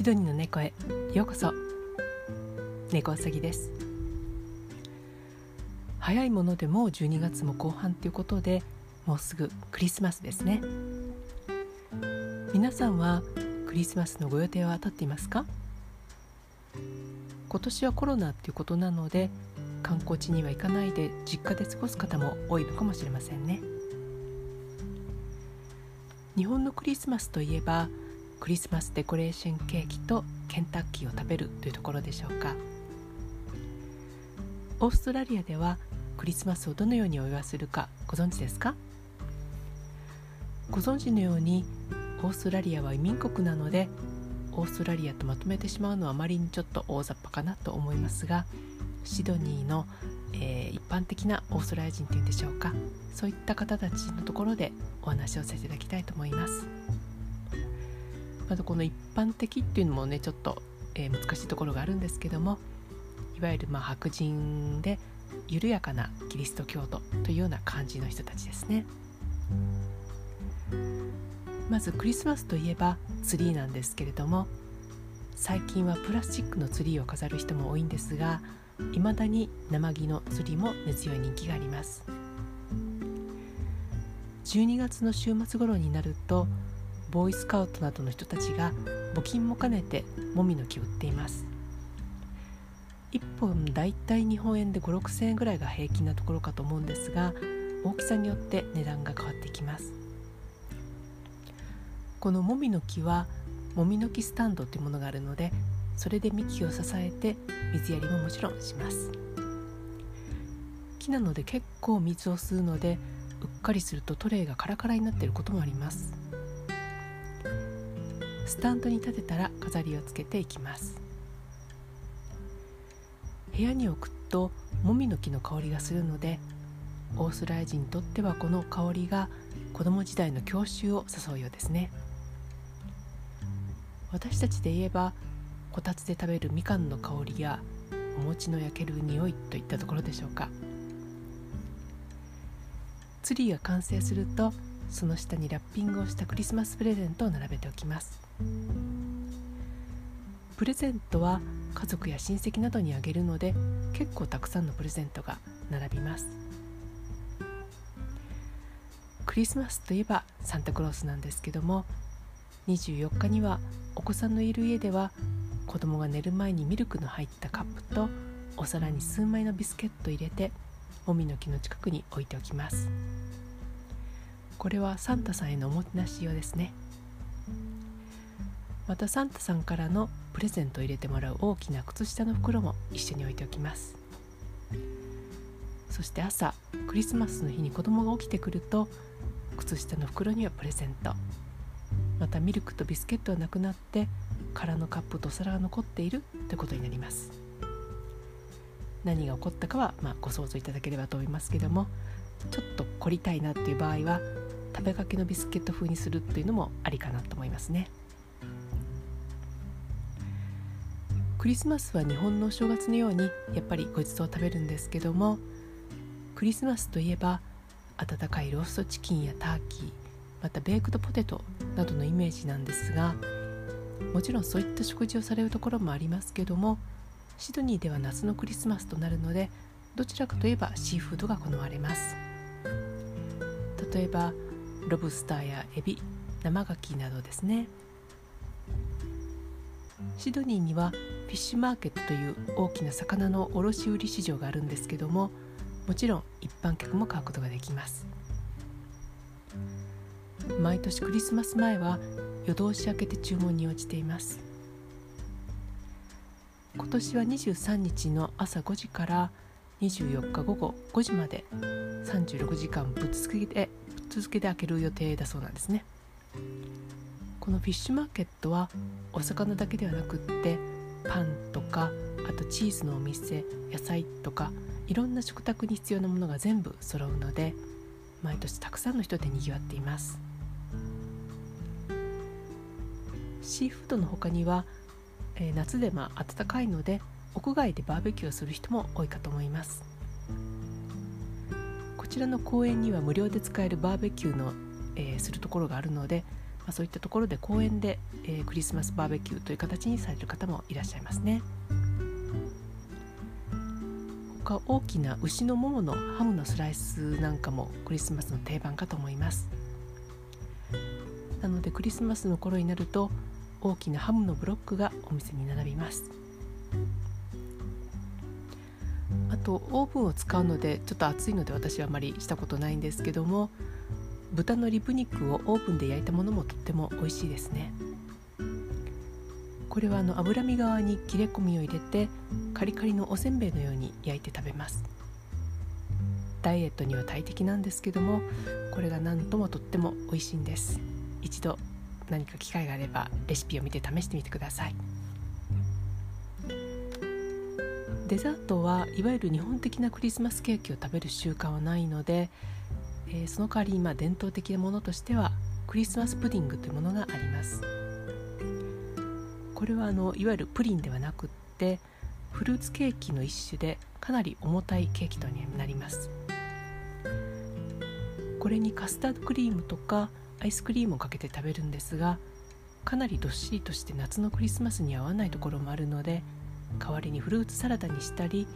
シドニーの猫へ。ようこそ。猫うさぎです。早いものでもう12月も後半ということでもうすぐクリスマスですね。皆さんはクリスマスのご予定は当たっていますか？今年はコロナっていうことなので観光地には行かないで実家で過ごす方も多いのかもしれませんね。日本のクリスマスといえばクリスマスデコレーションケーキとケンタッキーを食べるというところでしょうか。オーストラリアではクリスマスをどのようにお祝いするかご存知ですか？ご存知のようにオーストラリアは移民国なのでオーストラリアとまとめてしまうのはあまりにちょっと大雑把かなと思いますがシドニーの、えー、一般的なオーストラリア人というんでしょうか？そういった方たちのところでお話をさせていただきたいと思います。まずこの一般的っていうのもねちょっと、えー、難しいところがあるんですけどもいわゆるまあ白人で緩やかなキリスト教徒というような感じの人たちですね。まずクリスマスといえばツリーなんですけれども最近はプラスチックのツリーを飾る人も多いんですが未だに生木のツリーも根強い人気があります。12月の週末頃になるとボーイスカウトなどの人たちが募金も兼ねてもみの木を売っています。1本だいたい日本円で5 6,000円ぐらいが平均なところかと思うんですが大きさによって値段が変わってきます。このもみの木はもみの木スタンドというものがあるのでそれで幹を支えて水やりももちろんします。木なので結構水を吸うのでうっかりするとトレイがカラカラになっていることもあります。スタンドに立てたら飾りをつけていきます。部屋に置くともみの木の香りがするのでオーストラリア人にとってはこの香りが子供時代の郷愁を誘うようですね。私たちで言えばこたつで食べるみかんの香りやお餅の焼ける匂いといったところでしょうか。ツリーが完成するとその下にラッピングをしたクリスマスプレゼントを並べておきます。プレゼントは家族や親戚などにあげるので結構たくさんのプレゼントが並びます。クリスマスといえばサンタクロースなんですけども24日にはお子さんのいる家では子供が寝る前にミルクの入ったカップとお皿に数枚のビスケットを入れてもみの木の近くに置いておきます。これはサンタさんへのおもてなし用ですね。またサンタさんからのプレゼントを入れてもらう大きな靴下の袋も一緒に置いておきます。そして朝クリスマスの日に子供が起きてくると靴下の袋にはプレゼント。またミルクとビスケットはなくなって空のカップと皿が残っているということになります。何が起こったかは、まあ、ご想像いただければと思いますけどもちょっと凝りたいなっていう場合は食べかけのビスケット風にするっていうのもありかなと思いますね。クリスマスは日本のお正月のようにやっぱりごちそうを食べるんですけどもクリスマスといえば温かいローストチキンやターキーまたベークドポテトなどのイメージなんですがもちろんそういった食事をされるところもありますけどもシドニーでは夏のクリスマスとなるのでどちらかといえばシーフードが好まれます。例えばロブスターやエビ生ガキなどですね。シドニーにはィッシュマーケットという大きな魚の卸売市場があるんですけどももちろん一般客も買うことができます。毎年クリスマス前は夜通し明けて注文に応じています。今年は23日の朝5時から24日午後5時まで36時間ぶっ続けでぶっ続けで開ける予定だそうなんですね。このフィッシュマーケットはお魚だけではなくってパンとかあとチーズのお店野菜とかいろんな食卓に必要なものが全部揃うので毎年たくさんの人でにぎわっています。シーフードの他には、えー、夏でまあ暖かいので屋外でバーベキューをする人も多いかと思います。こちらの公園には無料で使えるバーベキューの、えー、するところがあるので、あ、そういったところで公園で、えー、クリスマスバーベキューという形にされる方もいらっしゃいますね。他大きな牛のもものハムのスライスなんかもクリスマスの定番かと思います。なのでクリスマスの頃になると大きなハムのブロックがお店に並びます。あとオーブンを使うのでちょっと熱いので私はあまりしたことないんですけども豚のリブ肉をオーブンで焼いたものもとっても美味しいですね。これはあの脂身側に切れ込みを入れてカリカリのおせんべいのように焼いて食べます。ダイエットには大敵なんですけどもこれが何ともとっても美味しいんです。一度何か機会があればレシピを見て試してみてください。デザートはいわゆる日本的なクリスマスケーキを食べる習慣はないのでえー、その代わり今伝統的なものとしてはクリスマスプディングというものがあります。これはあのいわゆるプリンではなくってフルーツケーキの一種でかなり重たいケーキとなります。これにカスタードクリームとかアイスクリームをかけて食べるんですがかなりどっしりとして夏のクリスマスに合わないところもあるので代わりにフルーツサラダにしたり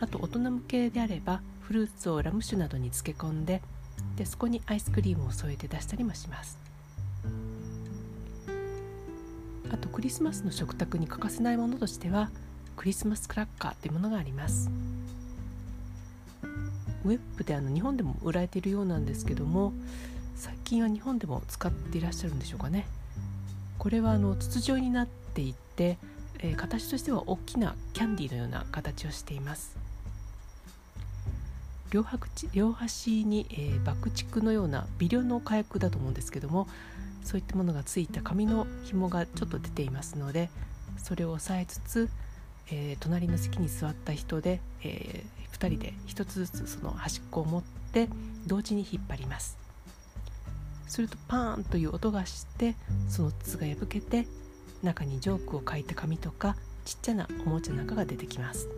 あと大人向けであればフルーツをラム酒などに漬け込んででそこにアイスクリームを添えて出したりもします。あとクリスマスの食卓に欠かせないものとしてはクリスマスクラッカーというものがあります。ウェッブであの日本でも売られているようなんですけども最近は日本でも使っていらっしゃるんでしょうかね。これはあの筒状になっていて、えー、形としては大きなキャンディーのような形をしています。両両端に、えー、爆竹のような微量の火薬だと思うんですけどもそういったものがついた紙の紐がちょっと出ていますのでそれを押さえつつ、えー、隣の席に座った人で、えー、2人で1つずつその端っこを持って同時に引っ張ります。するとパーンという音がしてその筒が破けて中にジョークを書いた紙とかちっちゃなおもちゃなんかが出てきます。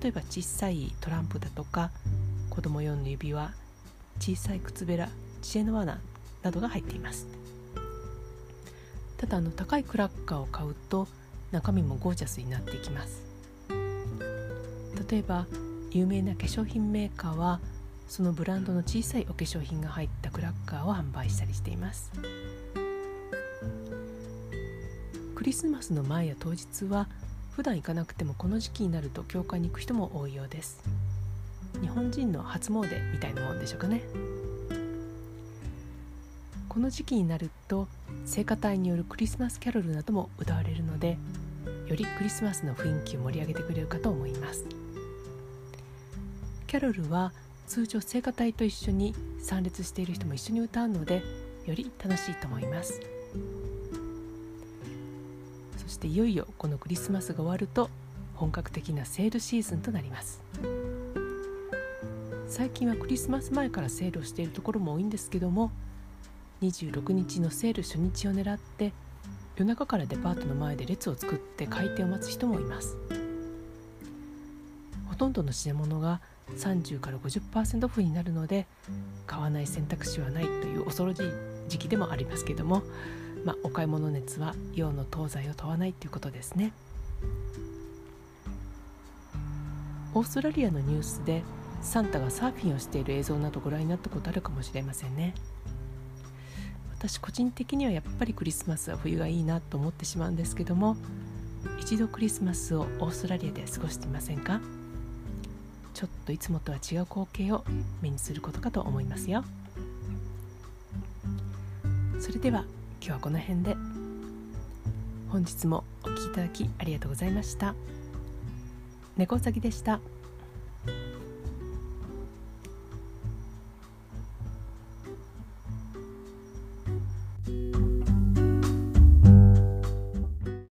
例えば小さいトランプだとか子供用の指輪小さい靴べら知恵の罠などが入っています。ただあの高いクラッカーを買うと中身もゴージャスになっていきます。例えば有名な化粧品メーカーはそのブランドの小さいお化粧品が入ったクラッカーを販売したりしています。クリスマスの前や当日は普段行かなくてもこの時期になると教会に行く人も多いようです。日本人の初詣みたいなもんでしょうかね。この時期になると聖歌隊によるクリスマスキャロルなども歌われるのでよりクリスマスの雰囲気を盛り上げてくれるかと思います。キャロルは通常聖歌隊と一緒に参列している人も一緒に歌うのでより楽しいと思います。していよいよこのクリスマスが終わると本格的なセールシーズンとなります。最近はクリスマス前からセールをしているところも多いんですけども26日のセール初日を狙って夜中からデパートの前で列を作って開店を待つ人もいます。ほとんどの品物が30から50%オフになるので買わない選択肢はないという恐ろしい時期でもありますけどもまあ、お買い物熱は洋の東西を問わないということですね。オーストラリアのニュースでサンタがサーフィンをしている映像などご覧になったことあるかもしれませんね。私個人的にはやっぱりクリスマスは冬がいいなと思ってしまうんですけども一度クリスマスをオーストラリアで過ごしてみませんか？ちょっといつもとは違う光景を目にすることかと思いますよ。それでは今日はこの辺で本日もお聴きいただきありがとうございました猫うさぎでした。